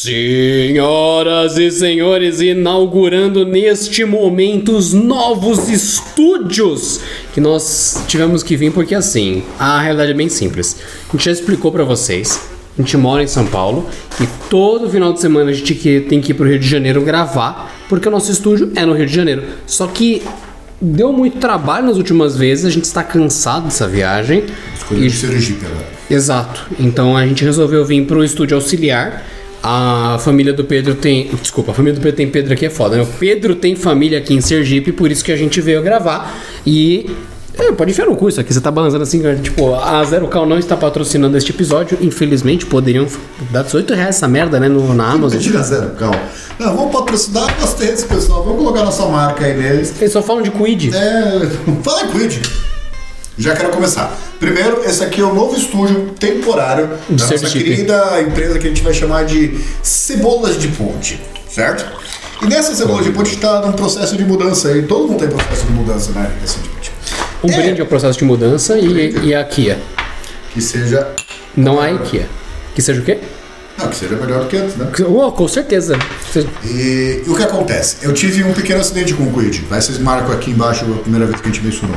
Senhoras e senhores, inaugurando neste momento os novos estúdios que nós tivemos que vir porque assim, a realidade é bem simples. A gente já explicou pra vocês. A gente mora em São Paulo e todo final de semana a gente tem que ir pro Rio de Janeiro gravar, porque o nosso estúdio é no Rio de Janeiro. Só que deu muito trabalho nas últimas vezes, a gente está cansado dessa viagem. Escolhi E- Sergipe agora. Exato. Então a gente resolveu vir pro estúdio auxiliar. A família do Pedro tem. Desculpa, a família do Pedro tem Pedro aqui é foda, né? O Pedro tem família aqui em Sergipe, por isso que a gente veio gravar. E. é, pode enfiar no cu isso aqui, você tá balançando assim. Tipo, a Zero Cal não está patrocinando este episódio. Infelizmente, poderiam dar 18 reais essa merda, né? No, na Amazon. Tira zero, calma. Não, vamos patrocinar, gostei desse pessoal. Vamos colocar nossa marca aí neles. Eles só falam de Quid. É, fala em Quid. Já quero começar. Primeiro, esse aqui é o novo estúdio temporário De da nossa querida empresa que a gente vai chamar de Cebolas de Ponte, certo? E nessa Cebola de Ponte está num processo de mudança aí. Todo mundo tem processo de mudança, né? Recentemente. Um É. brinde ao processo de mudança e, e a Kia. Que seja. Não a IKEA. Que seja o quê? Não, que seja melhor do que antes, né? Oh, com certeza. E, e o que acontece? Eu tive um pequeno acidente com o Quid. Vai vocês marcam aqui embaixo a primeira vez que a gente mencionou.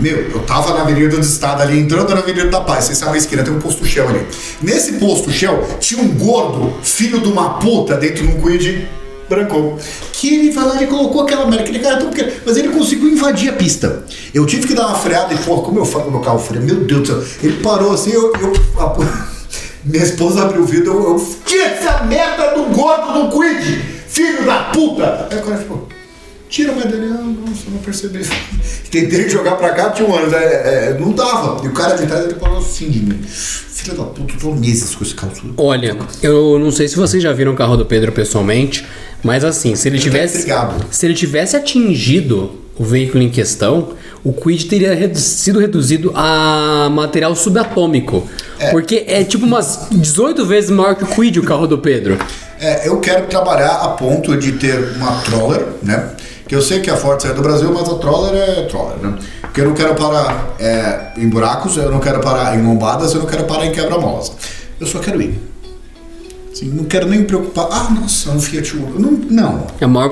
Meu, eu tava na Avenida do Estado ali, entrando na Avenida da Paz. Vocês sabem a esquina, tem um posto Shell ali. Nesse posto Shell tinha um gordo, filho de uma puta, dentro de um Quid branco. Que ele vai lá e colocou aquela merda, aquele cara é tão pequeno, mas ele conseguiu invadir a pista. Eu tive que dar uma freada e, porra, como eu falo no meu carro freio, meu Deus do céu. Ele parou assim, eu. eu a- minha esposa abriu o vidro, eu, eu tira essa merda do gordo do Quid, filho da puta! Aí o cara ficou, tira merda dele, ah, nossa, eu não percebi. Tentei jogar pra cá, tinha um ano, é, é, não dava. E o cara de trás ele falou assim de mim, filho da puta, tô meses com esse carro. Olha, eu não sei se vocês já viram o carro do Pedro pessoalmente, mas assim, se ele tivesse. Se ele tivesse atingido o veículo em questão, o Quid teria redu- sido reduzido a material subatômico. Porque é tipo umas 18 vezes maior que o Quid o carro do Pedro. É, eu quero trabalhar a ponto de ter uma troller, né? Que eu sei que a Ford saiu do Brasil, mas a troller é troller, né? Porque eu não quero parar é, em buracos, eu não quero parar em lombadas, eu não quero parar em quebra-molas. Eu só quero ir. Assim, não quero nem me preocupar. Ah, nossa, um Fiat Uno. Não, não. A maior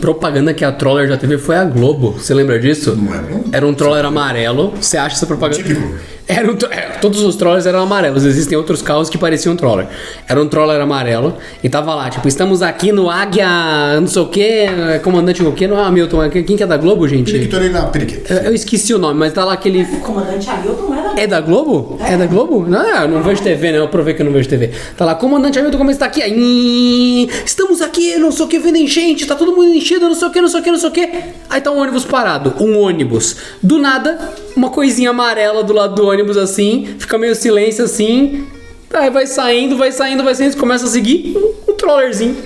propaganda, que a Troller já teve foi a Globo. Você lembra disso? Não é, não? Era um Troller amarelo. Você acha essa propaganda? Típico. Era um é, todos os Trollers eram amarelos. Existem outros carros que pareciam Troller. Era um Troller amarelo e tava lá, tipo, estamos aqui no Águia, não sei o que, comandante o que, não é Hamilton, é- quem que é da Globo, gente? Periquitorei na periquita. Eu, eu esqueci o nome, mas tá lá aquele. Comandante Hamilton era. É da Globo? É da Globo? Não, eu não vejo TV, né? Eu provei que eu não vejo TV. Tá lá, comandante Hamilton, como está aqui? Aí, estamos aqui, não sei o que, vendo enchente, tá todo mundo enchido, não sei o que, não sei o que, não sei o que. Aí tá um ônibus parado, um ônibus. Do nada, uma coisinha amarela do lado do ônibus assim, fica meio silêncio assim. Aí vai saindo, vai saindo, vai saindo, começa a seguir um, trollerzinho.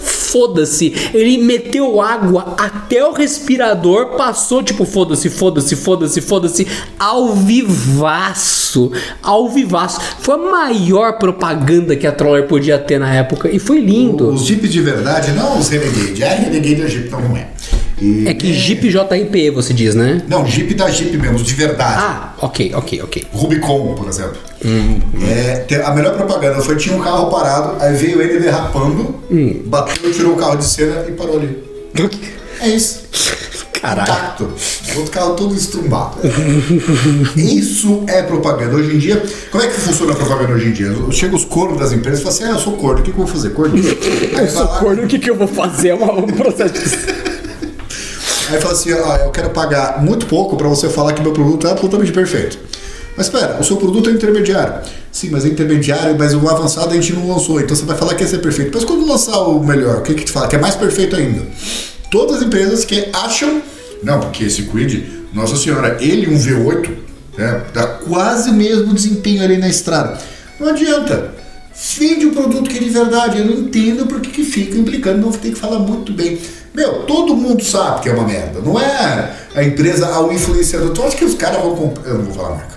Foda-se, ele meteu água até o respirador, passou tipo foda-se, foda-se, foda-se, foda-se, ao vivaço, ao vivaço. Foi a maior propaganda que a Troller podia ter na época e foi lindo. Os Jeeps de verdade, não os Renegade. É Renegade é Jeep, não, não é. E- É que Jeep JIP você diz, né? Não, Jeep da Jeep mesmo, de verdade. Ah, ok, ok, ok. Rubicon, por exemplo. Hum, É, te- a melhor propaganda foi tinha um carro parado, aí veio ele derrapando, Hum. bateu, tirou o carro de cena e parou ali. É isso. Caralho. Intacto. O outro carro todo estrumbado. isso é propaganda. Hoje em dia, como é que funciona a propaganda hoje em dia? Chega os cornos das empresas e fala assim: ah, eu sou corno, o que, que eu vou fazer? Corno? Vai lá, Socorro, o que, que eu vou fazer? É um processo de... aí fala assim: ah, eu quero pagar muito pouco para você falar que meu produto é absolutamente perfeito. Mas espera, o seu produto é intermediário. Sim, mas é intermediário, mas o avançado a gente não lançou. Então você vai falar que esse é perfeito. Mas quando lançar o melhor, o que que te fala? Que é mais perfeito ainda. Todas as empresas que acham. Não, porque esse Quid, nossa senhora, ele um V8, né, dá quase o mesmo desempenho ali na estrada. Não adianta. Vende o produto que é de verdade. Eu não entendo porque que fica implicando, não tem que falar muito bem. Meu, todo mundo sabe que é uma merda. Não é a empresa, ao influenciador. Tu acha que os caras vão comprar. Eu não vou falar marca.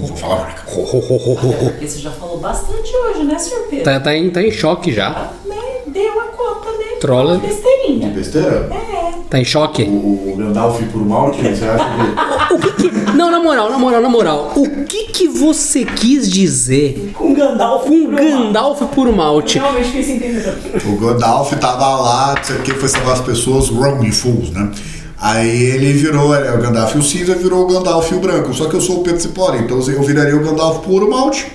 Não vou falar marca. Porque você já falou bastante hoje, né, senhor Pedro? Tá, tá, em, tá em choque já. Né? Deu a conta, né? Troller. Besteirinha. Besteira? É. Tá em choque? O, o Gandalf por Malt, você acha que... O que que... Não, na moral, na moral, na moral. O que que você quis dizer Com Gandalf. com mal. Gandalf por malte? Realmente fiquei sem entender. O Gandalf tava lá, não sei o que, foi salvar as pessoas, wrong fools, né? Aí ele virou, é, o Gandalf o cinza virou o Gandalf o branco. Só que eu sou o Pedro Cipori, então eu viraria o Gandalf puro malte.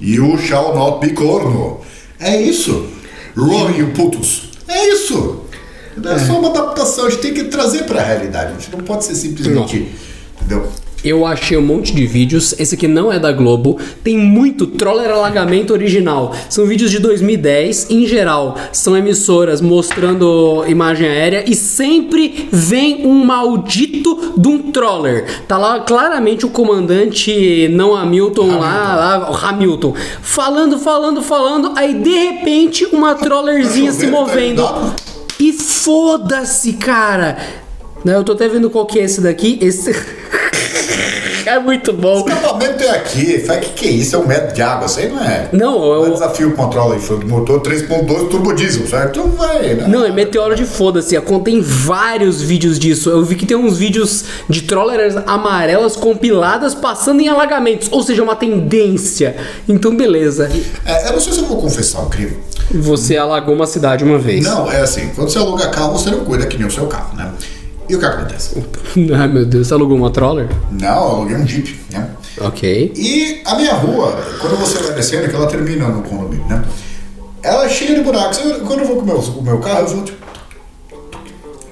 E o shall not be corno. É isso. You putos. É isso. É só uma adaptação, a gente tem que trazer pra realidade. A gente não pode ser simplesmente. Entendeu? Eu achei um monte de vídeos. Esse aqui não é da Globo. Tem muito Troller Alagamento original. São vídeos de 2010. Em geral, são emissoras mostrando imagem aérea e sempre vem um maldito de um Troller. Tá lá claramente o comandante não Hamilton, lá, lá, o Hamilton, falando, falando, falando. Aí de repente uma Trollerzinha se tá movendo. E foda-se, cara. Não, eu tô até vendo qual que é esse daqui. Esse. é muito bom. Escapamento é aqui. Fala que que é isso? É um metro de água. Isso aí não é. Não, Não é eu, desafio controla. Foi motor 3.2 turbo diesel, certo? Vai, né? Não, é meteoro de foda-se. Contém vários vídeos disso. Eu vi que tem uns vídeos de trollers amarelas compiladas passando em alagamentos. Ou seja, uma tendência. Então, beleza. É, eu não sei se eu vou confessar um crime. Você alagou uma cidade uma vez. Não, é assim, quando você aluga carro, você não cuida que nem o seu carro, né? E o que acontece? Ai, meu Deus. Você alugou uma troller? Não, eu aluguei um Jeep, né? Ok. E a minha rua, quando você vai descendo, que ela termina no condomínio, né? Ela é cheia de buracos. Eu- quando eu vou com o meu, com o meu carro, eu vou tipo.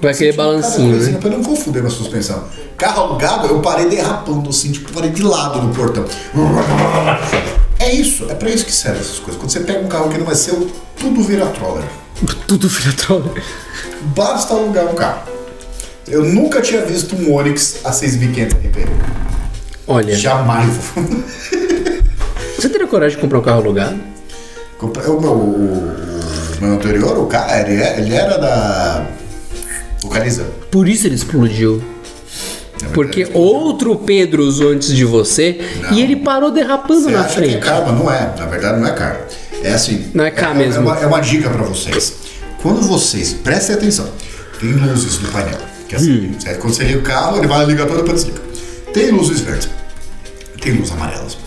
Vai aquele cada balancinho, né? Pra não confundir minha suspensão. Carro alugado, eu parei derrapando assim, tipo, parei de lado no portão. É isso, é pra isso que servem essas coisas. Quando você pega um carro que não é seu, tudo vira troller. Tudo vira troller. Basta alugar um carro. Eu nunca tinha visto um Onix a 6.500 RP. Olha, Jamais. você teria coragem de comprar um carro alugado? O, meu, o, meu anterior, o cara, ele, é- ele era da Localiza. Por isso ele explodiu. Porque outro Pedro usou antes de você Não. e ele parou derrapando Você na acha que é frente. karma? Não é. Na verdade, não é karma. É assim. Não é K é, mesmo. É uma, é uma dica pra vocês. Quando vocês. Prestem atenção. Tem luzes no painel. Que assim, Hum. Quando você liga o carro, ele vai ligar todo e depois desliga. Tem luzes verdes. Tem luzes amarelas.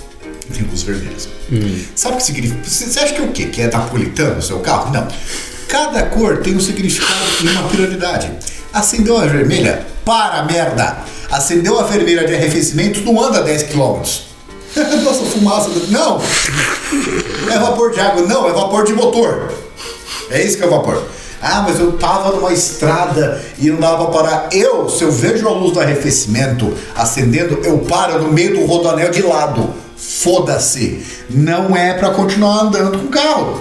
Tem luzes vermelhas. Hum. Sabe o que significa? Você acha que é o quê? Que é napolitano o seu carro? Não. Cada cor tem um significado e uma prioridade. Acendeu a vermelha? Para, merda! Acendeu a vermelha de arrefecimento, não anda 10 km. Nossa, fumaça. Não! É vapor de água. Não, é vapor de motor. É isso que é vapor. Ah, mas eu tava numa estrada e não dava pra parar. Eu, se eu vejo a luz do arrefecimento acendendo, eu paro no meio do rodoanel de lado. Foda-se. Não é pra continuar andando com o carro.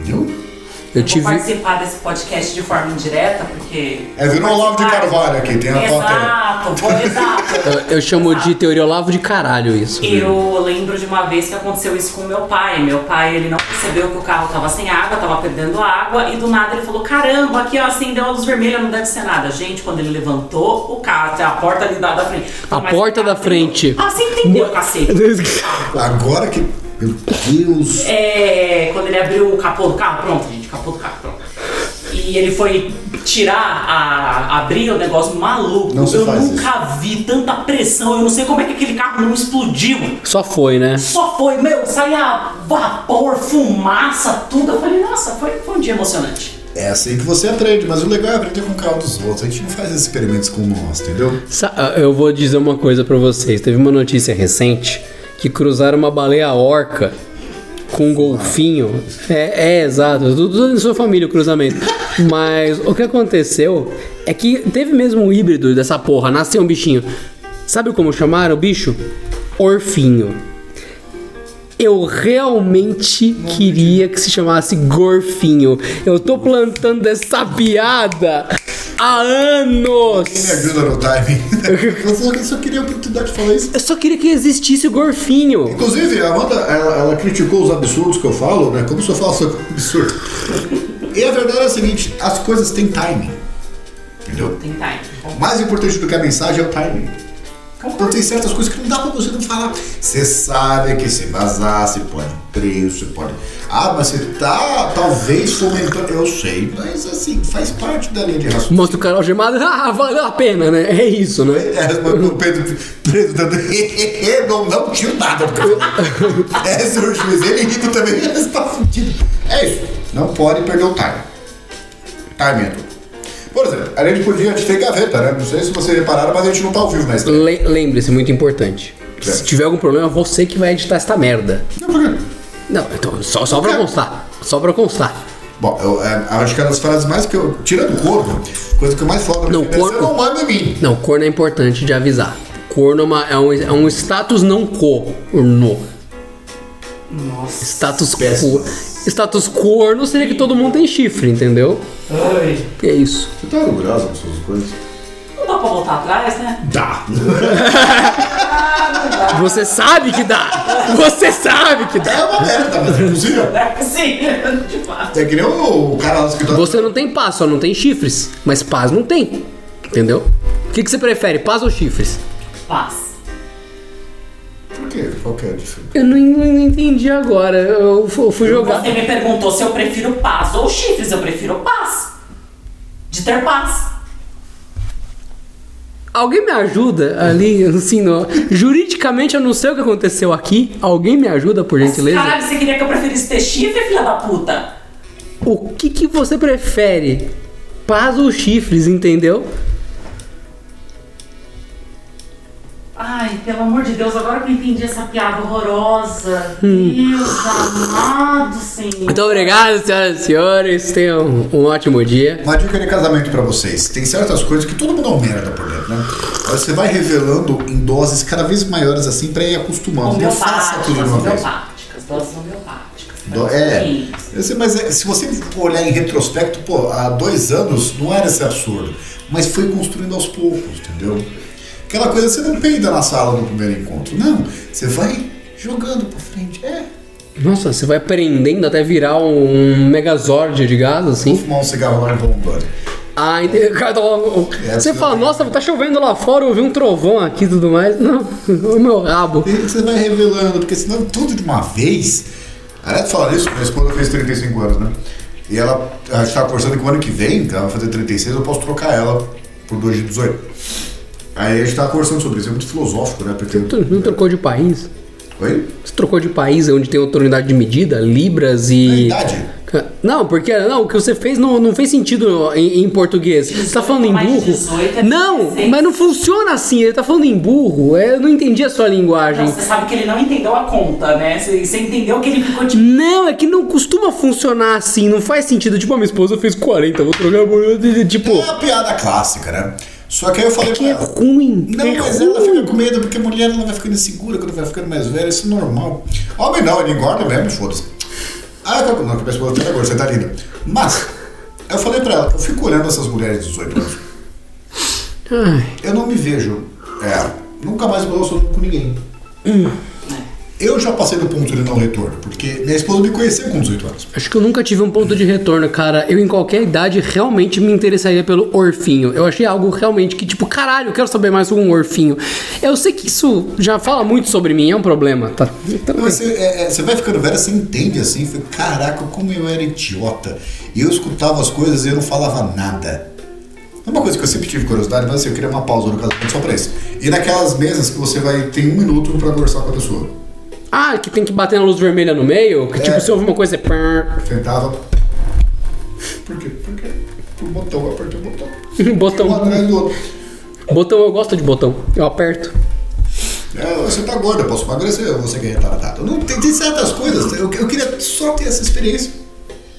Entendeu? Eu Vou tive. participar desse podcast de forma indireta, porque. É, virou Olavo de Carvalho aqui, tem a. Exato, exato. Eu, eu chamo de teoria Olavo de caralho isso. Eu lembro de uma vez que aconteceu isso com meu pai. Meu pai, ele não percebeu que o carro tava sem água, tava perdendo água, e do nada ele falou: Caramba, aqui ó, acendeu a luz vermelha, não deve ser nada. Gente, quando ele levantou o carro, até a porta ali da, da frente. A porta da frente. Ah, você entendeu, cacete? Agora que. Meu Deus. É, quando ele abriu o capô do carro, pronto, gente, capô do carro, pronto. E ele foi tirar, a, abrir o negócio maluco. Não eu nunca vi tanta pressão, eu não sei como é que aquele carro não explodiu. Só foi, né? Só foi, meu, saía vapor, fumaça, tudo. Eu falei, nossa, foi, foi um dia emocionante. É assim que você aprende, mas o legal é aprender com o carro dos outros. A gente não faz esses experimentos com nós, entendeu? Sa- ah, Eu vou dizer uma coisa pra vocês. Teve uma notícia recente que cruzaram uma baleia orca com um golfinho. É, é exato. Tudo, sua família o cruzamento. Mas o que aconteceu é que teve mesmo um híbrido dessa porra. Nasceu um bichinho. Sabe como chamaram o bicho? Orfinho. Eu realmente queria que se chamasse Gorfinho. Eu tô plantando essa piada há anos. Quem me ajuda no timing? eu, só, eu só queria a oportunidade de falar isso. Eu só queria que existisse o Gorfinho. Inclusive, a Amanda, ela, ela criticou os absurdos que eu falo, né? Como se eu falasse absurdo. E a verdade é a seguinte, as coisas têm timing. Entendeu? Tem time. O mais importante do que a mensagem é o timing. Então tem certas coisas que não dá pra você não falar. Você sabe que se vazar, se pode Três, você pode. Ah, mas você tá talvez fomentando. Eu sei, mas assim, faz parte da linha de raciocínio. Mostra o cara algemado, ah, valeu a pena, né? É isso, né? É, mas o Pedro preso dando. não, não tinha nada. É, senhor juiz, ele rindo também, você tá fudido. É isso, não pode perder o time. Time é tudo. Por exemplo, a gente podia ter gaveta, né? Não sei se vocês repararam, mas a gente não tá ao vivo estreia. Le- Lembre-se, muito importante. Se tiver algum problema, você que vai editar esta merda. Não, por quê? Não, então, só, só pra constar. Só pra constar. Bom, eu, é, acho que é uma das frases mais que eu. Tirando o corno, coisa que eu mais falo Não, corno- não manda em mim. Não, corno é importante de avisar. Corno é, uma- é um, é um status não corno. Nossa. Status quo. Status corno seria que todo mundo tem chifre, entendeu? Ai. É isso. Você tá orgulhosa das suas coisas? Não dá pra voltar atrás, né? Dá. Você sabe que dá! Você sabe que dá! É uma merda, mas é possível. É sim, de fato. É que nem o, o cara lá do escritório. Você não tem paz, só não tem chifres. Mas paz não tem. Entendeu? O que, que você prefere, paz ou chifres? Paz. Quê? Qual que é a diferença? Eu não, não entendi agora. Eu fu- eu fui jogar. Você me perguntou se eu prefiro paz ou chifres. Eu prefiro paz. De ter paz. Alguém me ajuda ali, assim, no... juridicamente eu não sei o que aconteceu aqui. Alguém me ajuda, por gentileza? Caralho, você queria que eu preferisse ter chifre, filha da puta? O que, que você prefere? Paz ou chifres, entendeu? Ai, pelo amor de Deus, agora que eu entendi essa piada horrorosa. Hum. Deus amado, Senhor. Muito obrigado, senhoras e senhores. Tenham um ótimo dia. Uma dica de casamento pra vocês. Tem certas coisas que todo mundo é um merda por dentro, né? Mas Você vai revelando em doses cada vez maiores assim pra ir acostumando. Não faça tudo de Homeopáticas, uma vez. homeopáticas, doses homeopáticas. Do- É. Sim. Eu sei, mas é, se você olhar em retrospecto, pô, há dois anos não era esse absurdo. Mas foi construindo aos poucos, entendeu? Aquela coisa, você não peida na sala no primeiro encontro. Não, você vai jogando pra frente. É. Nossa, você vai prendendo até virar um megazord de gás, Vou assim. fumar um cigarro lá em Bombando. Ah, entendi. Cara, tá lá- Você fala, nossa, tá chovendo lá fora, eu vi um trovão aqui e tudo mais. Não, o meu rabo. E você vai revelando, porque senão tudo de uma vez. Aliás, falar isso, minha esposa fez 35 anos, né? E ela, a gente tava conversando que o ano que vem, que ela vai fazer 36, eu posso trocar ela por 2 de 18. Aí a gente tava conversando sobre isso, é muito filosófico, né? Porque. Tu não trocou de país? Oi? Você trocou de país onde tem outra unidade de medida, libras e. idade. Não, porque não, o que você fez não, não fez sentido em, em português. Você tá falando em burro? 18 é Não, 16. mas não funciona assim. Ele tá falando em burro. É, Eu não entendi a sua linguagem. Não, você sabe que ele não entendeu a conta, né? Você, você entendeu que ele ficou tipo. Não, é que não costuma funcionar assim, não faz sentido. Tipo, a minha esposa fez 40, vou trocar. Tipo, É a piada clássica, né? Só que aí eu falei que pra é ela. ruim. Não, é mas ruim. ela fica com medo, porque a mulher ela vai ficando insegura quando vai ficando mais velha, isso é normal. Homem não, ele engorda mesmo, foda-se. Ah, eu- não, que esposa tá agora, você tá linda. Mas, eu falei pra ela, eu fico olhando essas mulheres de 18 anos. Eu não me vejo, é, nunca mais me relaciono com ninguém. Eu já passei do ponto de não retorno, porque minha esposa me conheceu com 18 anos. acho que eu nunca tive um ponto de retorno, cara. Eu, em qualquer idade, realmente me interessaria pelo orfinho. Eu achei algo realmente que, tipo, caralho, eu quero saber mais sobre um orfinho. Eu sei que isso já fala muito sobre mim, é um problema, tá? Então, Mas você, é, é, você vai ficando velho, você entende assim, foi, caraca, como eu era idiota. E eu escutava as coisas e eu não falava nada. É uma coisa que eu sempre tive curiosidade, mas assim, eu queria uma pausa no casamento só pra isso. E naquelas mesas que você vai, tem um minuto pra conversar com a pessoa. Ah, que tem que bater na luz vermelha no meio? Que, tipo, É. se ouve uma coisa, é... pã. Sentava. Por quê? Porque o botão, eu apertei o botão. Um Botão. atrás do outro. Botão, eu gosto de botão. Eu aperto. É, você tá gorda, eu posso emagrecer, você que é retardado. Não, tem, tem certas coisas, eu, eu queria só ter essa experiência.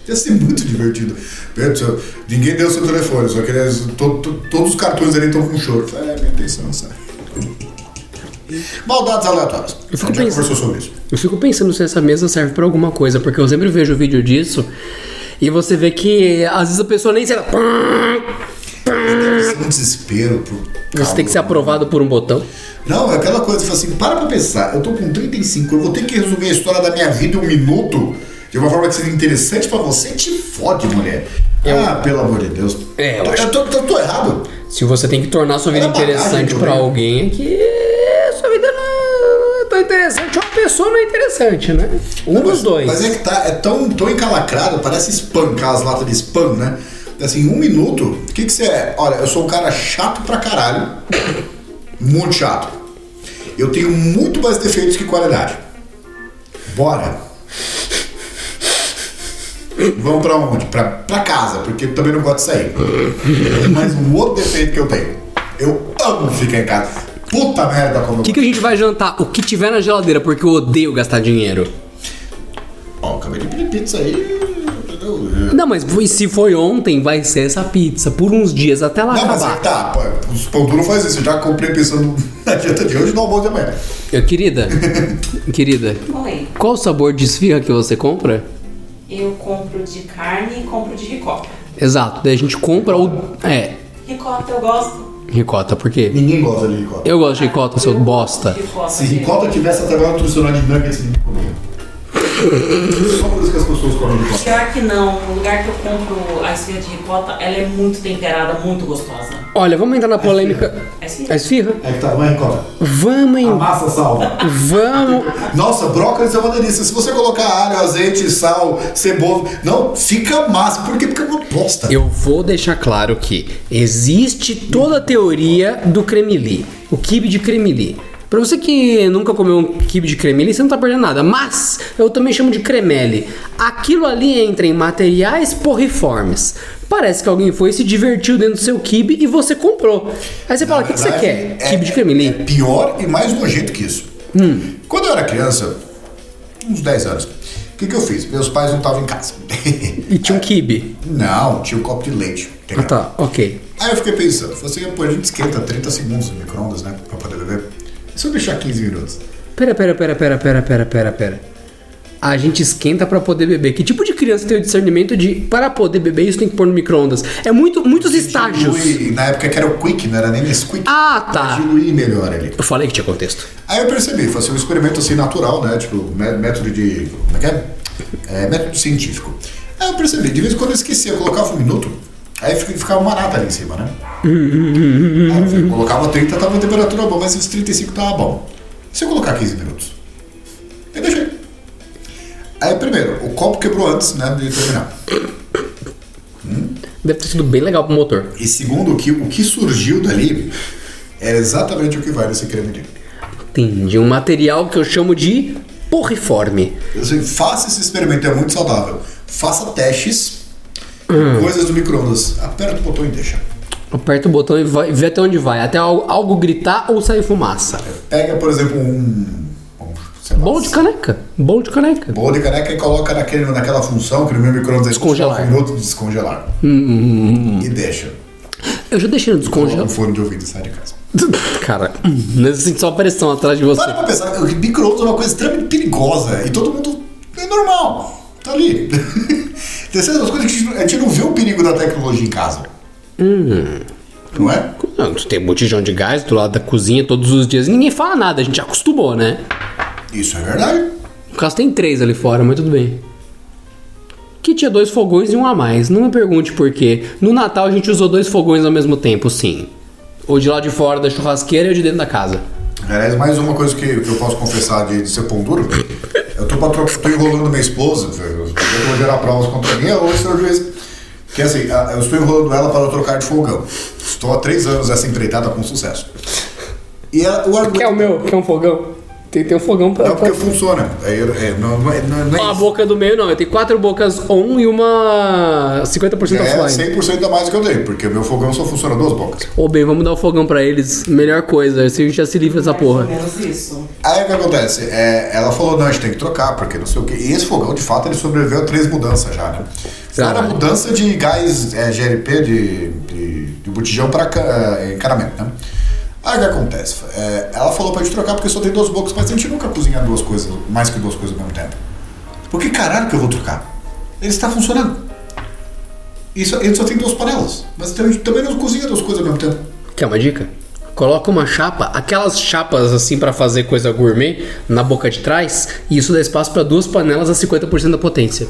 Ia ser muito divertido. Pensa, ninguém deu seu telefone, só que eles- to- to- todos os cartões ali estão com choro. É, minha intenção, sabe? Maldades aleatórias. A fico pensando-. Eu fico pensando se essa mesa serve pra alguma coisa, porque eu sempre vejo vídeo disso e você vê que às vezes a pessoa nem. Deve ser um desespero pro Você tem que ser aprovado por um botão. Não, é aquela coisa, fala assim, para pra pensar, eu tô com 35, eu vou ter que resumir a história da minha vida em um minuto, de uma forma que seja interessante pra você, te fode, mulher. Ah, pelo amor de Deus. É, eu eu, acho- tô, tô- tô errado. Se você tem que tornar sua vida Era interessante eu tenho. alguém, é que vida não é interessante. pessoa não é interessante, né? Um Não, dos mas- dois. Mas é que tá, é tão, tão encalacrado, parece spam, aquelas latas de spam, né? Assim, um minuto, o que que você é? Olha, eu sou um cara chato pra caralho. Muito chato. Eu tenho muito mais defeitos que qualidade. Bora. Vamos pra onde? Pra, pra casa, porque eu também não gosto de sair. Mas um outro defeito que eu tenho. Eu amo ficar em casa. Puta merda como O que, que a gente vai jantar? O que tiver na geladeira, porque eu odeio gastar dinheiro. Ó, acabei de pedir pizza aí. Não, mas se foi ontem, vai ser essa pizza por uns dias até ela Não, mas acabar. que tá, pô, os pão duro faz isso. Eu já comprei pensando na dieta de hoje e no almoço de amanhã. Eu, querida, querida, Oi. qual o sabor de esfirra que você compra? Eu compro de carne e compro de ricota. Exato, daí a gente compra o. É, Ricota eu gosto. Ricota, por quê? Ninguém gosta de ricota. Eu gosto de ricota, seu bosta. Se ricota tivesse a tabela nutricional de nuggets, ninguém comia. Só por isso que as pessoas comem ricota. Pior que não, o lugar que eu compro a esfirra de ricota, ela é muito temperada, muito gostosa. Olha, vamos entrar na polêmica. É esfirra? A esfirra? É que tá, é ricota. Vamos, A em- massa salva. vamos. Nossa, brócolis é uma delícia. Se você colocar alho, azeite, sal, cebola. Não, fica massa. Por quê? Porque é uma bosta. Eu vou deixar claro que existe toda a teoria do cremili, o kibe de cremili. Pra você que nunca comeu um kibe de cremeli, você não tá perdendo nada. Mas eu também chamo de cremeli. Aquilo ali entra em materiais porriformes. Parece que alguém foi e se divertiu dentro do seu kibe e você comprou. Aí você fala, o que, que você quer? é- kibe de cremeli? É pior e mais nojento que isso. Hum. Quando eu era criança, uns 10 anos, o que, que eu fiz? Meus pais não estavam em casa. E tinha um kibe. não, tinha um copo de leite. Ah tá, ok. Aí eu fiquei pensando, falei assim, pô, a gente esquenta 30 segundos no micro-ondas, né? Pra poder beber. Se eu deixar 15 minutos? Pera, pera, pera, pera, pera, pera, pera, pera. A gente esquenta pra poder beber. Que tipo de criança tem o discernimento de para poder beber isso tem que pôr no micro-ondas? É muito, muitos estágios. Dilui- na época que era o Quick, não era nem Nesquik. Ah, tá. Diluir melhor ali. Eu falei que tinha contexto. Aí eu percebi, foi assim, um experimento assim natural, né? Tipo, mé- método de. Como é que é? É, método científico. Aí eu percebi, de vez em quando eu esquecia, eu colocava um minuto, aí fica- ficava uma nata ali em cima, né? Aí colocava 30, tava a temperatura boa, mas os 35 tava bom. E se eu colocar 15 minutos? Eu deixei. Aí primeiro, o copo quebrou antes, né, de terminar. Deve ter sido bem legal pro motor. E segundo, o que, o que surgiu dali era exatamente o que vai nesse creme de. Entendi. Um material que eu chamo de porriforme. Eu sei, faça esse experimento, é muito saudável. Faça testes, Hum. coisas do micro-ondas. Aperta o botão e deixa. Aperta o botão e vai, vê até onde vai. Até al- algo gritar ou sair fumaça. Pega, por exemplo, um. Bolo de caneca. Bolo de caneca. bolo de caneca e coloca naquele, naquela função que no meu micro-ondas é Descongelar. um de descongelar. Hum, E deixa. Eu já deixei no Coloca descongelador. um fone de ouvido sai de casa. Cara, hum, eu sinto só a pressão atrás de você. Para pra pensar, o micro-ondas é uma coisa extremamente perigosa e todo mundo é normal. Tá ali. Terceira das coisas que a gente, a gente não vê o perigo da tecnologia em casa. Hum. Não é? Não, tu tem um botijão de gás do lado da cozinha todos os dias. Ninguém fala nada, a gente acostumou, né? Isso é verdade. No caso tem três ali fora, mas tudo bem. Que tinha dois fogões e um a mais. Não me pergunte por quê. No Natal a gente usou dois fogões ao mesmo tempo, sim. O de lá de fora da churrasqueira e o de dentro da casa. Aliás, mais uma coisa que, que eu posso confessar de, de ser pão duro. Tô enrolando minha esposa. Eu vou gerar provas contra mim. Ô, senhor juiz. Que assim, a- eu estou enrolando ela para trocar de fogão. Estou há três anos essa empreitada com sucesso. E ela, o argumento. Quer o meu? Quer um fogão? Tem, tem um fogão pra. Não, porque pra- funciona. É, é, não, não é, não é- é a boca do meio não, eu tenho quatro bocas on e uma 50% É offline. 100% a mais do que eu dei, porque o meu fogão só funciona duas bocas. Ô bem, vamos dar o fogão pra eles. Melhor coisa, assim a gente já se livra dessa porra. Menos isso. Aí o que acontece? É, ela falou, não, a gente tem que trocar, porque não sei o quê. E esse fogão, de fato, ele sobreviveu a três mudanças já, né? Fora a mudança de gás é, GLP de, de, de botijão para encanamento, né? Aí o que acontece? É, ela falou pra gente trocar porque só tem duas bocas, mas a gente nunca cozinha duas coisas, mais que duas coisas ao mesmo tempo. Por que caralho que eu vou trocar? Ele está funcionando. Isso, ele só tem duas panelas, mas a gente também não cozinha duas coisas ao mesmo tempo. Quer uma dica? Coloca uma chapa, aquelas chapas assim pra fazer coisa gourmet na boca de trás, e isso dá espaço pra duas panelas a 50% da potência.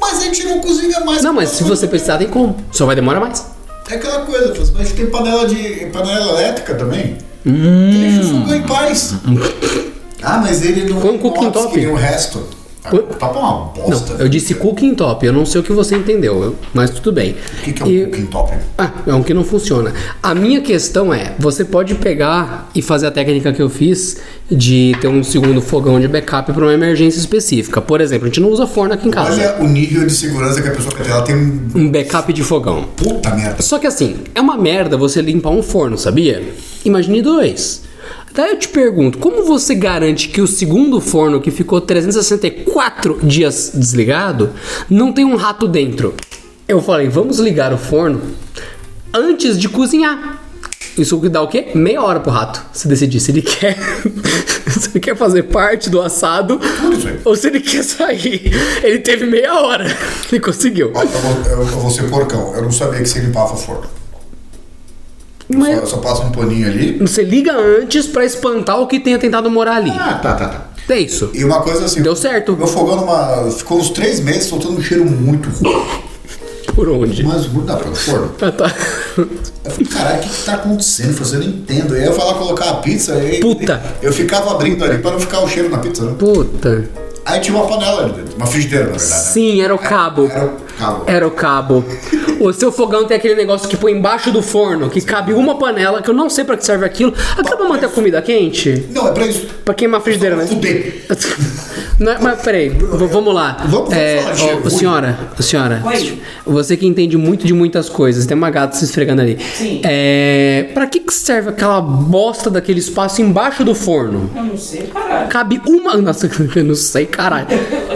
Mas a gente não cozinha mais. Não, mas se você precisar, tem como. Só vai demorar mais. É aquela coisa, mas a gente tem panela de panela elétrica também. Hum. Deixa o fogão em paz. Ah, mas ele não um cooking top. o resto. Põe- O top é uma bosta. Não, eu disse cooking top, eu não sei o que você entendeu, eu- mas tudo bem. O que, que é um E- cooking top? Ah, é um que não funciona. A minha questão é, você pode pegar e fazer a técnica que eu fiz de ter um segundo fogão de backup para uma emergência específica. Por exemplo, a gente não usa forno aqui em casa. Olha o nível de segurança que a pessoa tem. Ela tem um. Um backup de fogão. Puta merda. Só que assim, é uma merda você limpar um forno, sabia? Imagine dois. Daí eu te pergunto, como você garante que o segundo forno, que ficou 364 dias desligado, não tem um rato dentro? Eu falei, vamos ligar o forno antes de cozinhar. Isso dá o quê? Meia hora pro rato. Se decidir se ele quer. se ele quer fazer parte do assado ou se ele quer sair. Ele teve meia hora. Ele conseguiu. Ó, Eu vou, eu, vou ser porcão. Eu não sabia que você limpava forno. Mas- Só, só passa um paninho ali. Você liga antes pra espantar o que tenha tentado morar ali. Ah, tá, tá, tá. É isso. E uma coisa assim. Deu certo. Meu fogão numa, ficou uns três meses soltando um cheiro muito ruim. Por onde? Mas muito da pelo forno. Ah, tá. Eu falei, caralho, o que, que tá acontecendo? Eu falei, eu não entendo. Aí eu ia lá colocar a pizza e. Puta. Eu ficava abrindo ali pra não ficar o cheiro na pizza, né? Puta. Aí tinha uma panela ali dentro, uma frigideira, na verdade. né? Sim, era o cabo. Era o cabo. Era o cabo. O seu fogão tem aquele negócio que põe embaixo do forno, que cabe uma panela, que eu não sei pra que serve aquilo. Acaba manter a comida quente? Não, é pra isso. Pra queimar a frigideira, né? Fuder. Não, é- mas peraí, vamos lá. Vamos- É, falar ó, senhora, senhora, Oi. você que entende muito de muitas coisas, tem uma gata se esfregando ali. Sim. É, pra que, que serve aquela bosta daquele espaço embaixo do forno? Eu não sei, caralho. Cabe uma. Nossa, eu não sei, caralho.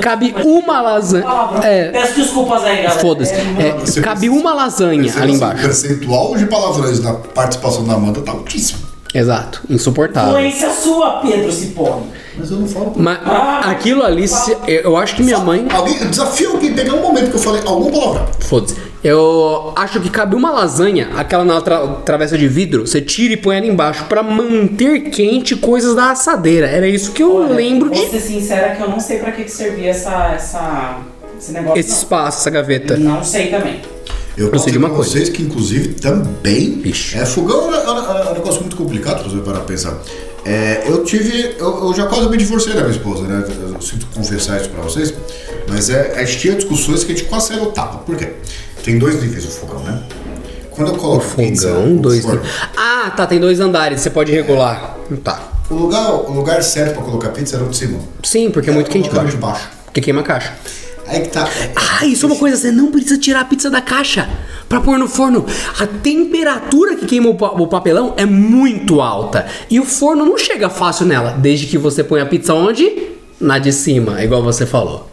Cabe uma lasanha. É, Peço desculpas aí, galera. foda-se. É, Você- cabe uma lasanha ali O embaixo. percentual de palavrões na participação da Amanda tá altíssimo. Exato, insuportável. Influência sua, Pedro Cipone. Mas eu não falo. Mas aquilo ali, se- eu acho que minha mãe. Alguém, desafio alguém pegar um momento que eu falei algum palavrão. Foda-se. Eu acho que cabe uma lasanha, aquela na tra travessa de vidro, você tira e põe ela embaixo pra manter quente coisas da assadeira. Era isso que eu lembro Vou de. ser sincera que eu não sei pra que, que servia essa, essa, esse negócio. Esse espaço, essa gaveta. não. não sei também. Eu posso sei de dizer uma pra coisa. vocês que, inclusive, também. É, fogão é, é- é um negócio muito complicado, se você parar pra pensar. É, eu tive. Eu, eu já quase me divorciei da minha esposa, né? Eu, eu sinto confessar isso pra vocês. Mas é, a gente tinha discussões que a gente quase saiu tapa. Por quê? Tem dois níveis o fogão, né? Quando eu coloco pizza Fogão, no dois. forno, Ah, tá, tem dois andares, você pode regular. Tá. o, lugar, o lugar certo pra colocar pizza era o de cima. Sim, porque é muito o quente lugar embaixo. de baixo. Porque queima a caixa. Aí que tá. Ah, isso é uma coisa, você não precisa tirar a pizza da caixa pra pôr no forno. A temperatura que queima o, pa- o papelão é muito alta. E o forno não chega fácil nela, desde que você põe a pizza onde? Na de cima, igual você falou.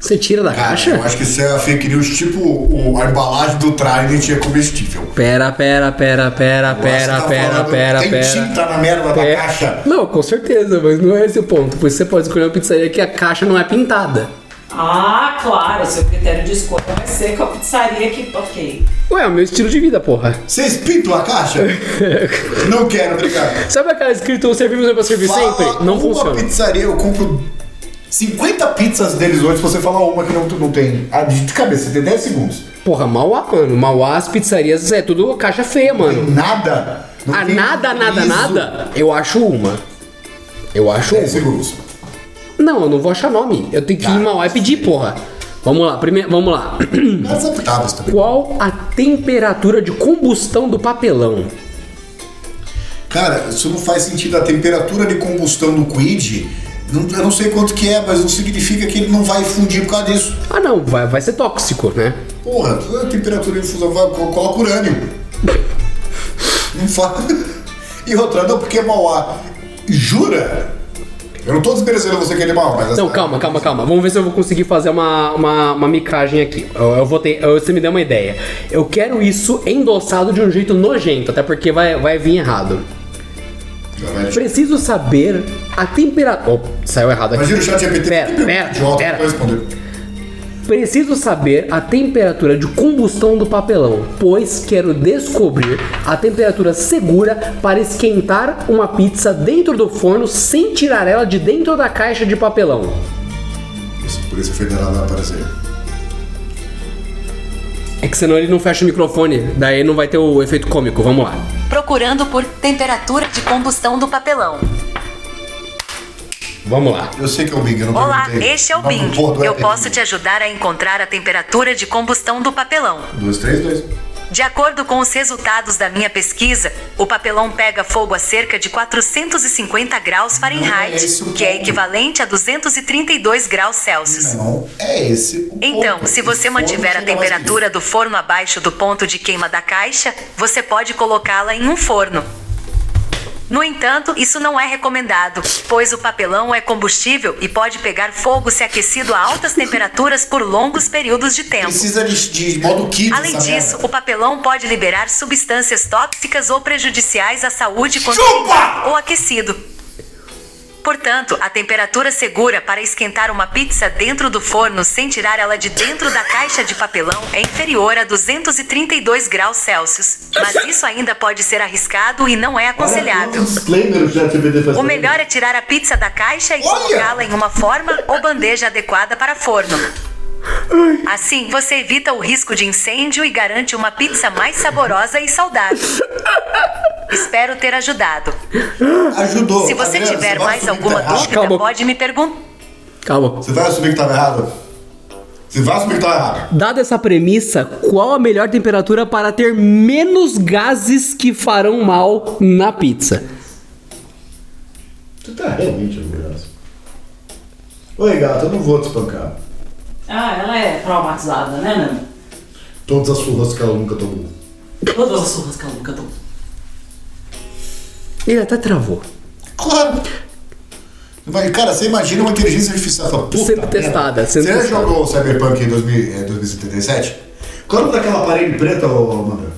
Você tira da Cara, eu caixa? acho que isso é fake news, tipo o, a embalagem do Trident é comestível. Pera, pera, pera, pera, pera, tá pera, falando, pera, Tem pera. tinta na merda da Pera. caixa. Não, com certeza, mas não é esse o ponto. Pois você pode escolher uma pizzaria que a caixa não é pintada. Ah, claro, seu critério de escolha vai ser com a pizzaria que. Ok. Ué, é o meu estilo de vida, porra. Vocês pintam a caixa? Não quero, obrigado. Sabe aquela escrito servimos pra servir Fala sempre? Não uma funciona. pizzaria, eu compro 50 pizzas deles hoje se você falar uma que não, não tem. Ah, de cabeça, você tem 10 segundos. Porra, Mauá, mano. Mauá, as pizzarias, é tudo caixa feia, Não tem mano. nada. Não Ah, tem nada, nada, nada. Eu acho uma. Eu acho 10 uma. segundos. Não, eu não vou achar nome. Eu tenho que ir em Mauá e pedir, porra. Vamos lá, primeiro, vamos lá. Adaptáveis também. Qual a temperatura de combustão do papelão? Cara, isso não faz sentido. A temperatura de combustão do Quid, não- eu não sei quanto que é, mas não significa que ele não vai fundir por causa disso. Ah, não, vai, vai ser tóxico, né? Porra, a temperatura de infusão vai, co- coloca urânio. Não fala. E outra, não, porque é Mauá. Jura? Eu não tô desmerecendo você que é Mauá, mas. Não, calma, calma, calma. Vamos ver se eu vou conseguir fazer uma, uma, uma micagem aqui. Eu, eu vou ter. eu- você me deu uma ideia. Eu quero isso endossado de um jeito nojento, até porque vai, vai vir errado. Vai- Preciso saber a temperatura. Oh, saiu errado aqui. Imagina o chat GPT. Pera, pera, pera. Preciso saber a temperatura de combustão do papelão, pois quero descobrir a temperatura segura para esquentar uma pizza dentro do forno sem tirar ela de dentro da caixa de papelão. Polícia Federal vai aparecer. É que senão ele não fecha o microfone, daí não vai ter o efeito cômico. Vamos lá. Procurando por temperatura de combustão do papelão. Vamos lá. Eu sei que é o Bing, eu não Olá, este é o Bing. Eu app. posso te ajudar a encontrar a temperatura de combustão do papelão. Dois, três, dois. De acordo com os resultados da minha pesquisa, o papelão pega fogo a cerca de 450 graus é Fahrenheit, o que é equivalente a 232 graus Celsius. Não, é esse o Então, ponto. se você mantiver a temperatura do forno abaixo do ponto de queima da caixa, você pode colocá-la em um forno. No entanto, isso não é recomendado, pois o papelão é combustível e pode pegar fogo se aquecido a altas temperaturas por longos períodos de tempo. Precisa de, de modo kit Além disso, merda. o papelão pode liberar substâncias tóxicas ou prejudiciais à saúde quando ou aquecido. Portanto, a temperatura segura para esquentar uma pizza dentro do forno sem tirar ela de dentro da caixa de papelão é inferior a 232 graus Celsius. Mas isso ainda pode ser arriscado e não é aconselhável. O melhor é tirar a pizza da caixa e colocá-la em uma forma ou bandeja adequada para forno. Assim, você evita o risco de incêndio e garante uma pizza mais saborosa e saudável. Espero ter ajudado. Ajudou. Se você Adriano, tiver vai mais alguma tá dúvida, Calma. pode me perguntar. Calma. Você vai assumir que tava errado? Você vai assumir que tava errado? Dada essa premissa, qual a melhor temperatura para ter menos gases que farão mal na pizza? Você tá realmente orgulhoso. Oi, gata, eu não vou te espancar. Ah, ela é traumatizada, né, Nana? Todas as surras que ela nunca tomou. Todas as surras que ela nunca tomou. Ele até travou. Claro. Vai, cara, você imagina uma inteligência artificial fala, puta Sendo testada, sendo Você já testada. jogou o Cyberpunk em 2000, é, 2077? Qual é o nome daquela parede preta, ô, Amanda?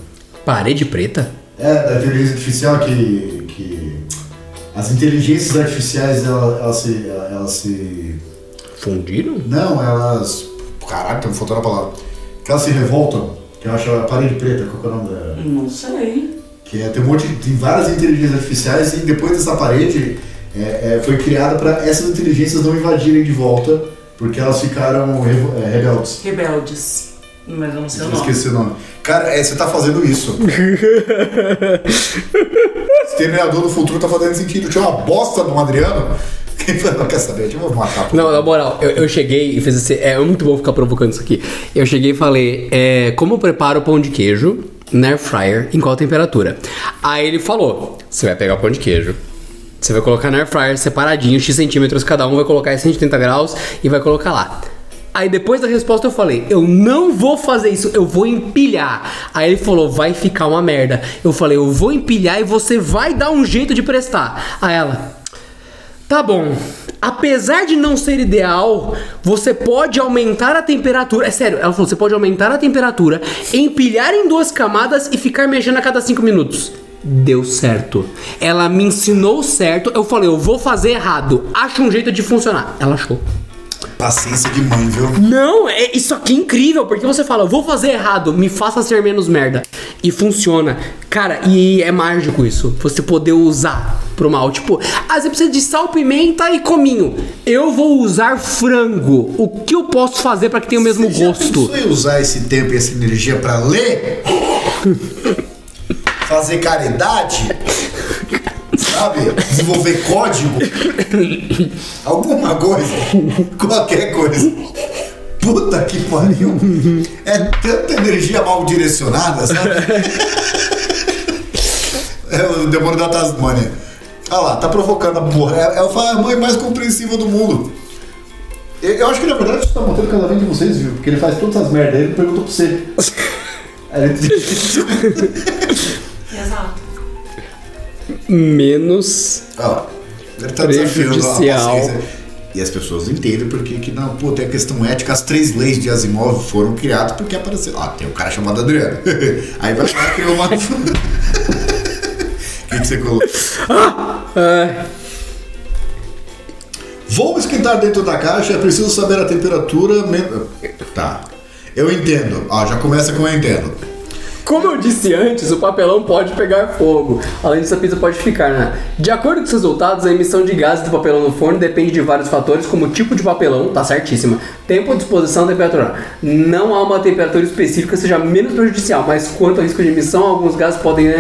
Parede preta? É, da inteligência artificial que. que as inteligências artificiais elas, elas se. Elas se. Fundiram? Não, elas. Caralho, tá me faltando a palavra. que elas se revoltam. Que eu acho a parede preta, qual que é o nome da. Não sei. Que é, tem um monte de, tem várias inteligências artificiais e depois dessa parede é, é, foi criada para essas inteligências não invadirem de volta, porque elas ficaram revo- é, rebeldes. Rebeldes. Mas eu não sei o Eu nome. esqueci o nome. Cara, é, você tá fazendo isso. Exterminador do futuro tá fazendo sentido. Tinha uma bosta no Adriano. Quem falou, quer saber? Eu vou matar. Não, na moral, eu, eu cheguei e fiz assim. É muito bom ficar provocando isso aqui. Eu cheguei e falei: é, Como eu preparo o pão de queijo na air fryer, em qual temperatura? Aí ele falou: Você vai pegar o pão de queijo. Você vai colocar na air fryer separadinho, x centímetros cada um, vai colocar em 180 graus e vai colocar lá. Aí depois da resposta eu falei, eu não vou fazer isso, eu vou empilhar. Aí ele falou, vai ficar uma merda. Eu falei, eu vou empilhar e você vai dar um jeito de prestar. Aí ela, Tá bom. Apesar de não ser ideal, você pode aumentar a temperatura. É sério, ela falou: você pode aumentar a temperatura, empilhar em duas camadas e ficar mexendo a cada cinco minutos. Deu certo. Ela me ensinou certo. Eu falei: eu vou fazer errado. Acha um jeito de funcionar. Ela achou. Paciência de mãe, viu? Não, é isso aqui é incrível, porque você fala, vou fazer errado, me faça ser menos merda. E funciona. Cara, e é mágico isso. Você poder usar pro mal. Tipo, ah, você precisa de sal, pimenta e cominho. Eu vou usar frango. O que eu posso fazer pra que tenha o mesmo Você já gosto? pensou em usar esse tempo e essa energia pra ler? Fazer caridade? Sabe? Desenvolver código? Alguma coisa? Qualquer coisa. Puta que pariu. É tanta energia mal direcionada, sabe? É o demônio da Tasmânia. Olha lá, tá provocando a porra. É, é a mãe mais compreensiva do mundo. Eu, eu acho que na verdade isso tá montando cada vez de vocês, viu? Porque ele faz todas as merdas aí, ele perguntou pra você. Aí ele Exato. Menos. Ele tá Prejudicial. E as pessoas entendem porque que não, pô, tem a questão ética, as três leis de Asimov foram criadas porque apareceu. Ah, tem um cara chamado Adriano. Aí vai lá e criou uma. O que, que você colocou? Ah, Vou esquentar dentro da caixa, é preciso saber a temperatura. Tá. Eu entendo. Ó, já começa com eu entendo. Como eu disse antes, o papelão pode pegar fogo. Além disso, a pizza pode ficar, né? De acordo com os resultados, a emissão de gases do papelão no forno depende de vários fatores, como tipo de papelão, tá certíssima, tempo, disposição, temperatura. Não há uma temperatura específica que seja menos prejudicial, mas quanto ao risco de emissão, alguns gases podem.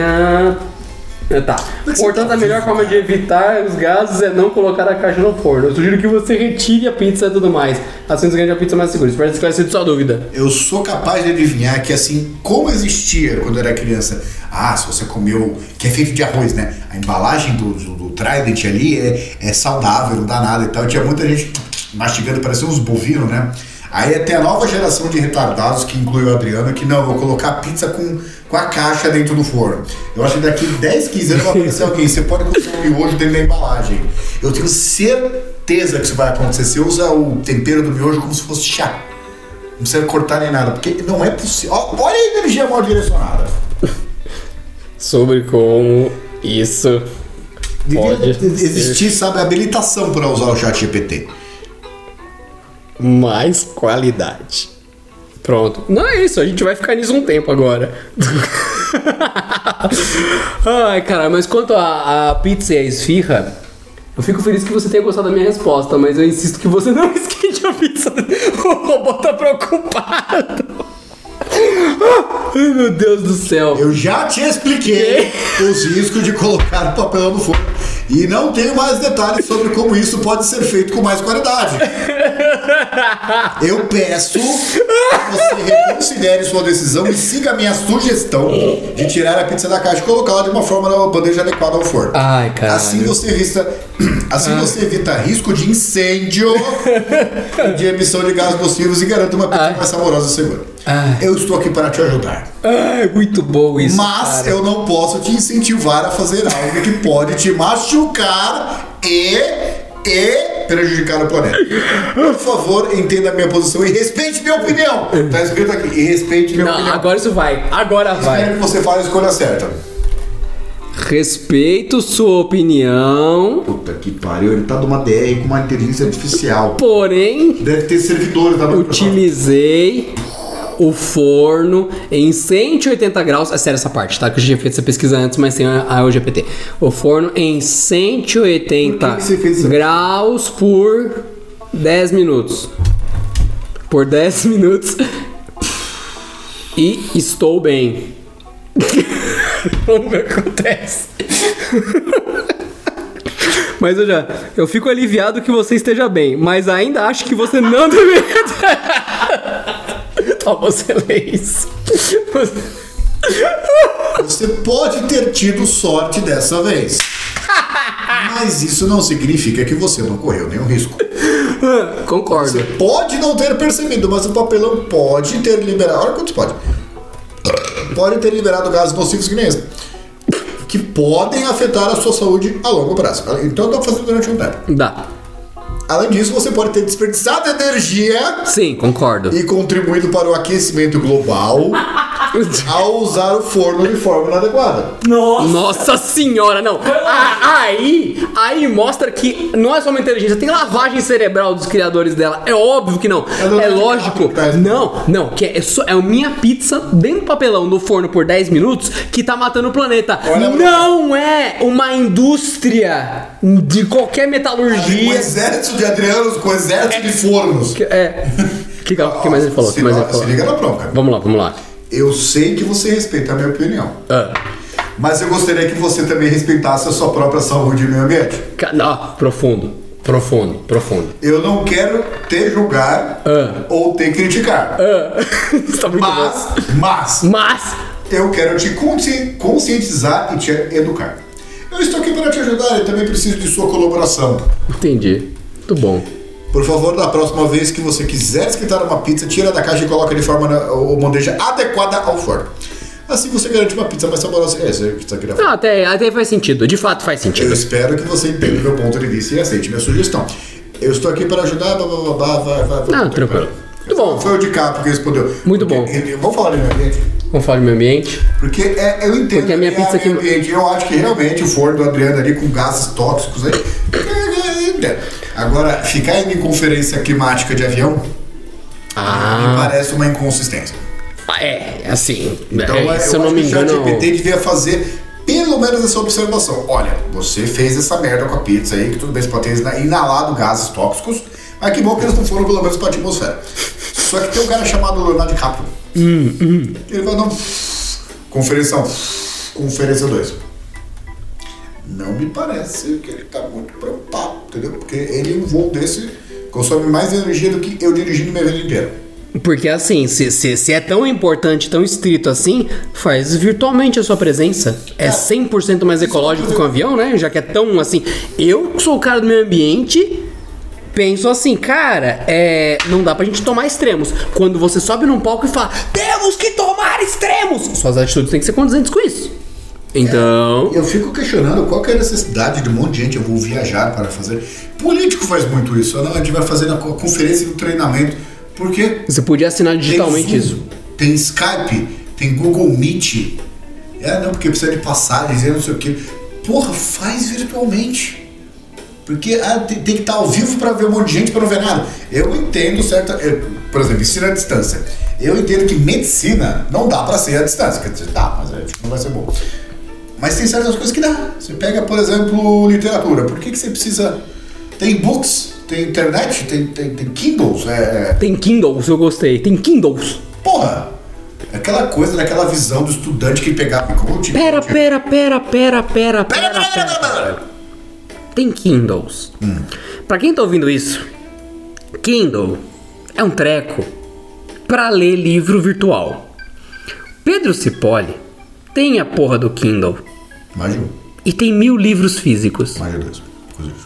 Tá. Portanto, tá a melhor forma de evitar os gases é não colocar a caixa no forno. Eu sugiro que você retire a pizza e tudo mais. Assim você ganha a pizza mais segura. Espero esclarecer sua dúvida. Eu sou capaz de adivinhar que assim, como existia quando eu era criança, ah, se você comeu, que é feito de arroz, né? A embalagem do, do, do Trident ali é, é saudável, não dá nada e tal. Tinha muita gente mastigando, parecia uns bovinos, né? Aí tem a nova geração de retardados, que inclui o Adriano, que não, vou colocar pizza com, com a caixa dentro do forno. Eu acho que daqui 10, 15 anos vai aparecer alguém. Você pode um miojo dentro da embalagem. Eu tenho certeza que isso vai acontecer. Você usa o tempero do miojo como se fosse chá. Não precisa cortar nem nada, porque não é possível. Olha a energia mal direcionada. Sobre como isso pode Devia ser existir, sabe, habilitação para usar o chat GPT. mais qualidade. Pronto. Não é isso, a gente vai ficar nisso um tempo agora. Ai, cara, mas quanto a, a pizza e a esfirra, eu fico feliz que você tenha gostado da minha resposta, mas eu insisto que você não esquente a pizza. O robô tá preocupado. Ai, meu Deus do céu. Eu já te expliquei os riscos de colocar o papelão no forno. E não tenho mais detalhes sobre como isso pode ser feito com mais qualidade. Eu peço que você reconsidere sua decisão e siga a minha sugestão de tirar a pizza da caixa e colocá-la de uma forma na bandeja adequada ao forno. Ai, caralho. Assim você evita, assim você evita risco de incêndio e de emissão de gases nocivos e garante uma pizza Ai. mais saborosa e segura. Ai. Eu estou aqui para te ajudar. Ai, muito bom isso. Mas cara. eu não posso te incentivar a fazer algo que pode te machucar e, e prejudicar o planeta. Por favor, entenda a minha posição e respeite minha opinião. Tá escrito aqui. E respeite minha Não, opinião. agora isso vai. Agora vai. Espero que você faça a escolha certa. Respeito sua opinião, Puta que pariu, ele tá de uma DR com uma inteligência artificial. porém Deve ter servidores da utilizei o forno em 180 graus. É sério essa parte, tá? Que eu já tinha feito essa pesquisa antes, mas sem a a OGPT. O forno em 180 Por graus por 10 minutos. Por 10 minutos. E estou bem. Vamos ver o que acontece. Mas eu já, eu fico aliviado que você esteja bem, mas ainda acho que você não deveria. Toma, você lê isso. Você pode ter tido sorte dessa vez. Mas isso não significa que você não correu nenhum risco. Concordo. Você pode não ter percebido, mas o papelão pode ter liberado. Olha quantos pode. Pode ter liberado gases nocivos que nem esse. Que podem afetar a sua saúde a longo prazo. Então dá pra fazer durante um tempo. Dá. Além disso, você pode ter desperdiçado energia Sim, concordo. e contribuído para o aquecimento global ao usar o forno de forma inadequada. Nossa! Nossa senhora, não. Ah, aí, aí mostra que não é só uma inteligência, tem lavagem cerebral dos criadores dela. É óbvio que não. não É é lógico. que tá- Não, não, que é, só, é a minha pizza dentro do papelão do forno por 10 minutos que tá matando o planeta. Olha, não é uma indústria de qualquer Um metalurgia. exército de adrianos com exército de fornos. Que- É. O que, que mais ele falou? Se, que mais ele se falou? liga na bronca. Vamos lá, vamos lá. Eu sei que você respeita a minha opinião. Ah, Mas eu gostaria que você também respeitasse a sua própria saúde e meio ambiente. não, profundo, profundo, profundo. Eu não quero te julgar Ah. ou te criticar. Ah, tá muito bom. Mas, mas, Mas, eu quero te consci- conscientizar e te educar. Eu estou aqui para te ajudar e também preciso de sua colaboração. entendi. Muito bom. Por favor, da próxima vez que você quiser esquentar uma pizza, tira da caixa e coloca de forma na, ou bandeja adequada ao forno. Assim você garante uma pizza mais saborosa. É, isso que você queria falar. Não, até, até faz sentido. De fato faz Eu sentido. espero que você entenda o meu ponto de vista e aceite minha sugestão. Eu estou aqui para ajudar. Blá, blá, blá, blá, vai, vai, vai. Não, tranquilo. Muito bom. Foi o de cá que respondeu. Muito Porque- bom. ele- Vamos falar de meio ambiente? Vamos falar de meio ambiente. Porque é, eu entendo Porque a minha é pizza aqui- ambiente. Eu acho que realmente o forno do Adriano ali com gases tóxicos aí. é, entendo. Agora, ficar indo em conferência climática de avião me Ah, parece uma inconsistência. é, assim. Então, é, é, se eu não acho me que o engano. ChatGPT devia fazer pelo menos essa observação. Olha, você fez essa merda com a pizza aí, que tudo bem, você pode ter ina- inalado gases tóxicos, mas que bom que eles não foram pelo menos pra atmosfera. Só que tem um cara chamado Leonardo DiCaprio. Hum, Ele vai, não. Conferência 1. Conferência 2. Não me parece que ele tá muito preocupado, entendeu? Porque ele, um voo desse, consome mais energia do que eu dirigindo minha vida inteira. Porque assim, se, se, se é tão importante, tão estrito assim, faz virtualmente a sua presença. É 100% mais ecológico que um avião, né? Já que é tão assim. Eu que sou o cara do meio ambiente. Penso assim, cara, é, não dá pra gente tomar extremos. Quando você sobe num palco e fala, temos que tomar extremos! Suas atitudes têm que ser condizentes com isso. Então. Eu fico questionando qual que é a necessidade de um monte de gente, eu vou viajar para fazer. Político faz muito isso, não, a gente vai fazer na co- conferência do treinamento. Por quê? Você podia assinar digitalmente tem Zoom, isso. Tem Skype, tem Google Meet. É, não, porque precisa de passagens, é não sei o quê. Porra, faz virtualmente. Porque ah, tem, tem que estar ao vivo para ver um monte de gente para não ver nada. Eu entendo certa. eu, por exemplo, ensino à distância. Eu entendo que medicina não dá para ser à distância. Quer dizer, dá, mas que não vai ser bom. Mas tem certas coisas que dá. Você pega, por exemplo, literatura. Por que, que você precisa. Tem books, tem internet, tem, tem, tem Kindles. É, é- Tem Kindles, eu gostei. Tem Kindles. Porra! Aquela coisa daquela visão do estudante que pegava coach. Pera, pera, pera, pera, pera, Pera, pera, pera, pera, pera. pera. Tem Kindles. Pra quem tá ouvindo isso, Kindle é um treco pra ler livro virtual. Pedro Cipolli tem a porra do Kindle Mais de um, e tem mil livros físicos. mais de dois. inclusive.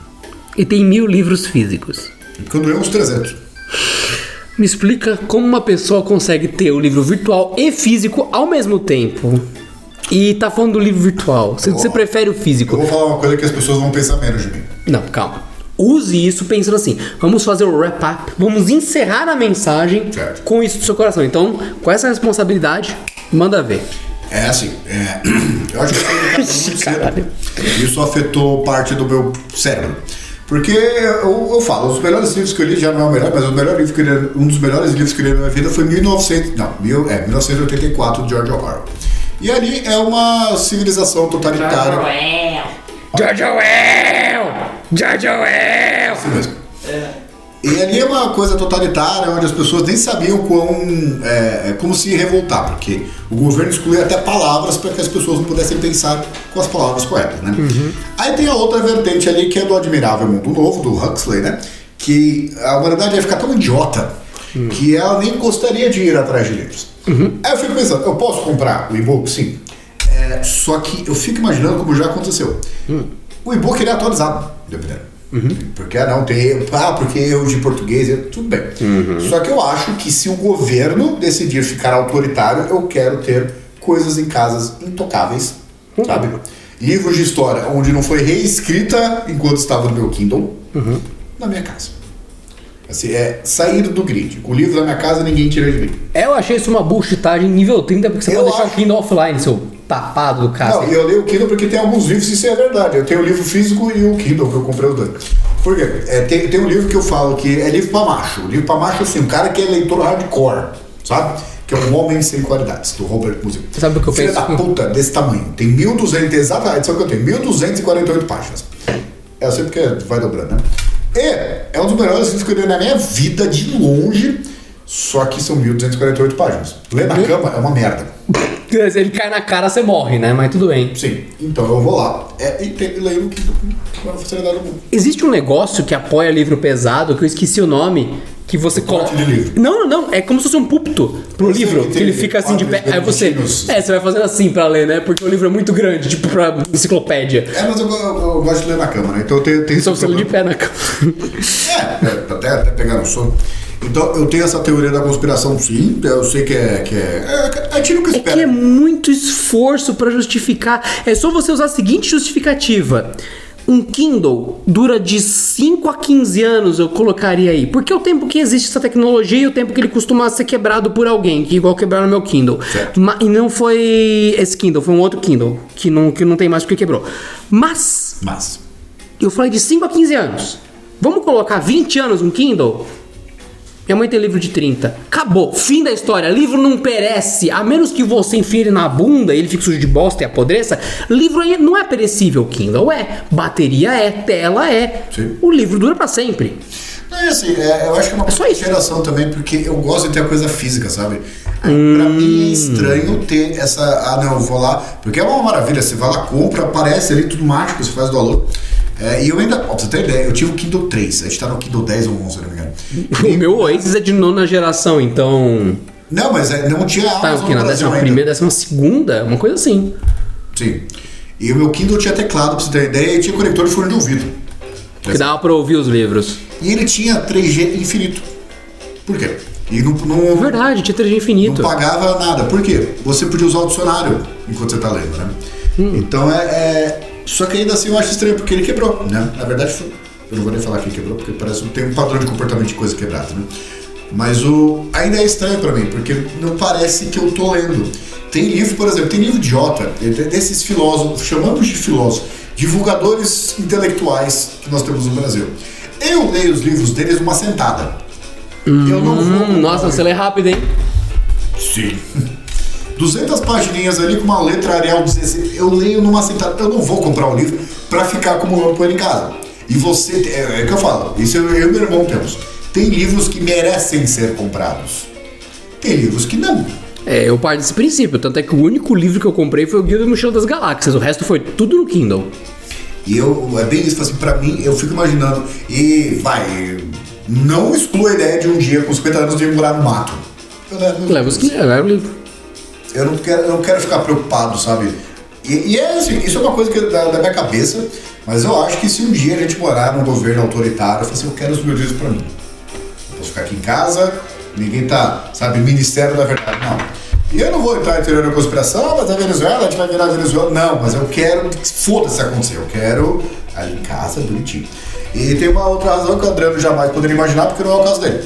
E tem mil livros físicos. E quando eu, uns 300. Me explica como uma pessoa consegue ter o livro virtual e físico ao mesmo tempo. E tá falando do livro virtual. Você, você prefere o Eu físico? vou falar uma coisa que as pessoas vão pensar menos de mim. Não, calma. Use isso pensando assim. Vamos fazer o wrap-up. Vamos encerrar a mensagem Certo. com isso do seu coração. Então, com essa responsabilidade, manda ver. É assim, é, eu acho que eu fui muito cedo. Isso afetou parte do meu cérebro. Porque eu, eu falo, os melhores livros que eu li já não é o melhor, mas o melhor livro que eu li, um dos melhores livros que eu li na minha vida foi 1900, não, mil, é, 1984 de George Orwell. E ali é uma civilização totalitária. Joel. George Orwell! George Orwell! Isso mesmo. E ali é uma coisa totalitária, onde as pessoas nem sabiam quão, é, é, como se revoltar, porque o governo excluía até palavras para que as pessoas não pudessem pensar com as palavras corretas, né? Aí tem a outra vertente ali, que é do Admirável Mundo Novo, do Huxley, né? Que a humanidade ia ficar tão idiota que ela nem gostaria de ir atrás de livros. Aí eu fico pensando, eu posso comprar o e-book? Sim. É, só que eu fico imaginando como já aconteceu. O e-book ele é atualizado, dependendo. Porque ah, não tem. Ah, porque eu de português, é- tudo bem. Só que eu acho que se o governo decidir ficar autoritário, eu quero ter coisas em casas intocáveis, sabe? Livros de história onde não foi reescrita enquanto estava no meu Kindle, na minha casa. Assim, é sair do grid. O livro da minha casa ninguém tira de mim. Eu achei isso uma bullshitagem nível 30, porque você Eu pode deixar acho. o Kindle offline, seu tapado do Não, cara. e eu leio o Kindle porque tem alguns livros, isso é verdade. Eu tenho o livro físico e o Kindle que eu comprei os dois. Por quê? É, tem, tem um livro que eu falo que é livro pra macho. Livro pra macho, assim, um cara que é leitor hardcore, sabe? Que é um homem sem qualidades, do Robert Musil. Sabe o que eu Filho penso? da puta, desse tamanho. Tem 1.200, exata a edição que eu tenho, 1.248 páginas. É, eu sei porque vai dobrando, né? E é um dos melhores livros que eu li na minha vida, de longe, só que são 1.248 páginas. Ler na cama é uma merda. Ele cai na cara, você morre, né? Mas tudo bem. Sim, então eu vou lá é, e tem, leio com a facilidade do mundo. Existe um negócio que apoia livro pesado, que eu esqueci o nome, que você coloca. porte de livro. Não, não, não. É como se fosse um púlpito pro livro, que que, ele fica assim de pé. quadros Aí você. É, você vai fazendo assim pra ler, né? Porque o livro é muito grande, tipo pra enciclopédia. É, mas eu, eu- eu gosto de ler na cama, né? Então eu tenho, tenho Só você lê de pé na cama. É, é, até, até pegar no sono. Então eu tenho essa teoria da conspiração, sim. Eu sei que é. Que é, é, é tiro que É que espera. é muito esforço pra justificar. É só você usar a seguinte justificativa. Um Kindle dura de 5 a 15 anos, eu colocaria aí. Porque é o tempo que existe essa tecnologia e o tempo que ele costuma ser quebrado por alguém, que igual quebraram meu Kindle. E não foi esse Kindle, foi um outro Kindle, que não, que não tem mais porque quebrou. Mas, Mas. eu falei de 5 a 15 anos. Vamos colocar 20 anos um Kindle? Minha mãe tem livro de 30. Acabou. Fim da história. Livro não perece. A menos que você enfie ele na bunda e ele fique sujo de bosta e apodreça. Livro aí não é perecível. Kindle é. Bateria é. Tela é. Sim. O livro dura pra sempre. Não, e assim, é, eu acho que é uma isso. geração também, porque eu gosto de ter a coisa física, sabe? Pra mim é estranho ter essa. Ah, não, eu vou lá. Porque é uma maravilha. Você vai lá, compra, aparece ali tudo mágico, você faz download. É, e eu ainda. Ó, pra você ter ideia, eu tive o Kindle 3. A gente tá no Kindle 10 ou 11, se não me engano. O meu Oasis é de nona geração, então. Não, mas é, não tinha Tá, Amazon o que? no Na décima ainda. primeira, décima segunda? Uma coisa assim. Sim. E o meu Kindle tinha teclado, pra você ter ideia, e tinha conector de fone de ouvido. Que dava pra ouvir os livros. E ele tinha 3G infinito. Por quê? E não, não, Verdade, tinha 3G não infinito. pagava nada. Por quê? Você podia usar o dicionário enquanto você tá lendo, né? Então é, é- Só que ainda assim eu acho estranho, porque ele quebrou, né? Na verdade, foi- eu não vou nem falar que ele quebrou, porque parece que tem um padrão de comportamento de coisa quebrada, né? Mas o ainda é estranho pra mim, porque não parece que eu tô lendo. Tem livro, por exemplo, tem livro idiota, desses filósofos, chamamos de filósofos, divulgadores intelectuais que nós temos no Brasil. Eu leio os livros deles numa sentada. eu não vou. Hum, nossa, você lê rápido, hein? Sim. 200 pagininhas ali com uma letra Arial 16. Eu leio numa sentada. Eu não vou comprar um livro pra ficar acumulando poeira em casa. E você. É, é o que eu falo. Isso eu, eu e meu irmão temos. Tem livros que merecem ser comprados. Tem livros que não. É, eu parto desse princípio. Tanto é que o único livro que eu comprei foi o Guia do Mochila das Galáxias. O resto foi tudo no Kindle. E eu, é bem isso, assim, pra mim, eu fico imaginando, e vai, não exclua a ideia de um dia com 50 anos de morar no mato. Eu, não- Leva os que leva o livro. Eu não quero, não quero ficar preocupado, sabe? E, e é assim, isso é uma coisa que da, da minha cabeça, mas eu acho que se um dia a gente morar num governo autoritário, eu falo assim, eu quero os meus livros pra mim. Eu posso ficar aqui em casa, ninguém tá, sabe, Ministério da Verdade, não. E eu não vou entrar em teoria da conspiração, mas a Venezuela, a gente vai virar Venezuela. Não, mas eu quero que foda-se acontecer, eu quero ali em casa, bonitinho. E tem uma outra razão que o Adriano jamais poderia imaginar, porque não é o caso dele.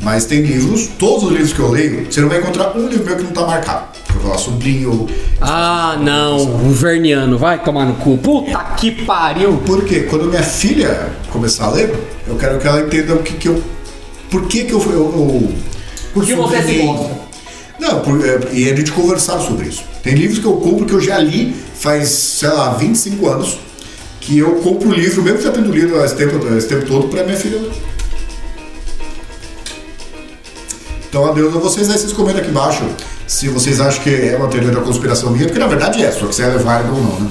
Mas tem livros, todos os livros que eu leio, você não vai encontrar um livro meu que não tá marcado. Falar sobrinho. Ah, não. O Verniano. Vai tomar no cu. Puta que pariu. Porque quando minha filha começar a ler, eu quero que ela entenda o que, que eu. Por que, que eu. eu, eu Por que você se mostra? Não, por, é, e a gente conversar sobre isso. Tem livros que eu compro que eu já li faz, sei lá, 25 anos, que eu compro o livro, mesmo já tendo lido esse tempo, esse tempo todo, pra minha filha ler. Então, adeus a vocês, aí vocês comentam aqui embaixo se vocês acham que é uma teoria da conspiração minha, porque na verdade é, só que se ela é válida ou não, né?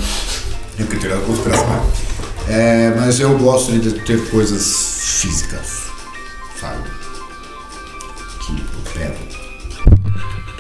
É porque teoria da conspiração é. É, mas eu gosto de ter coisas físicas, sabe?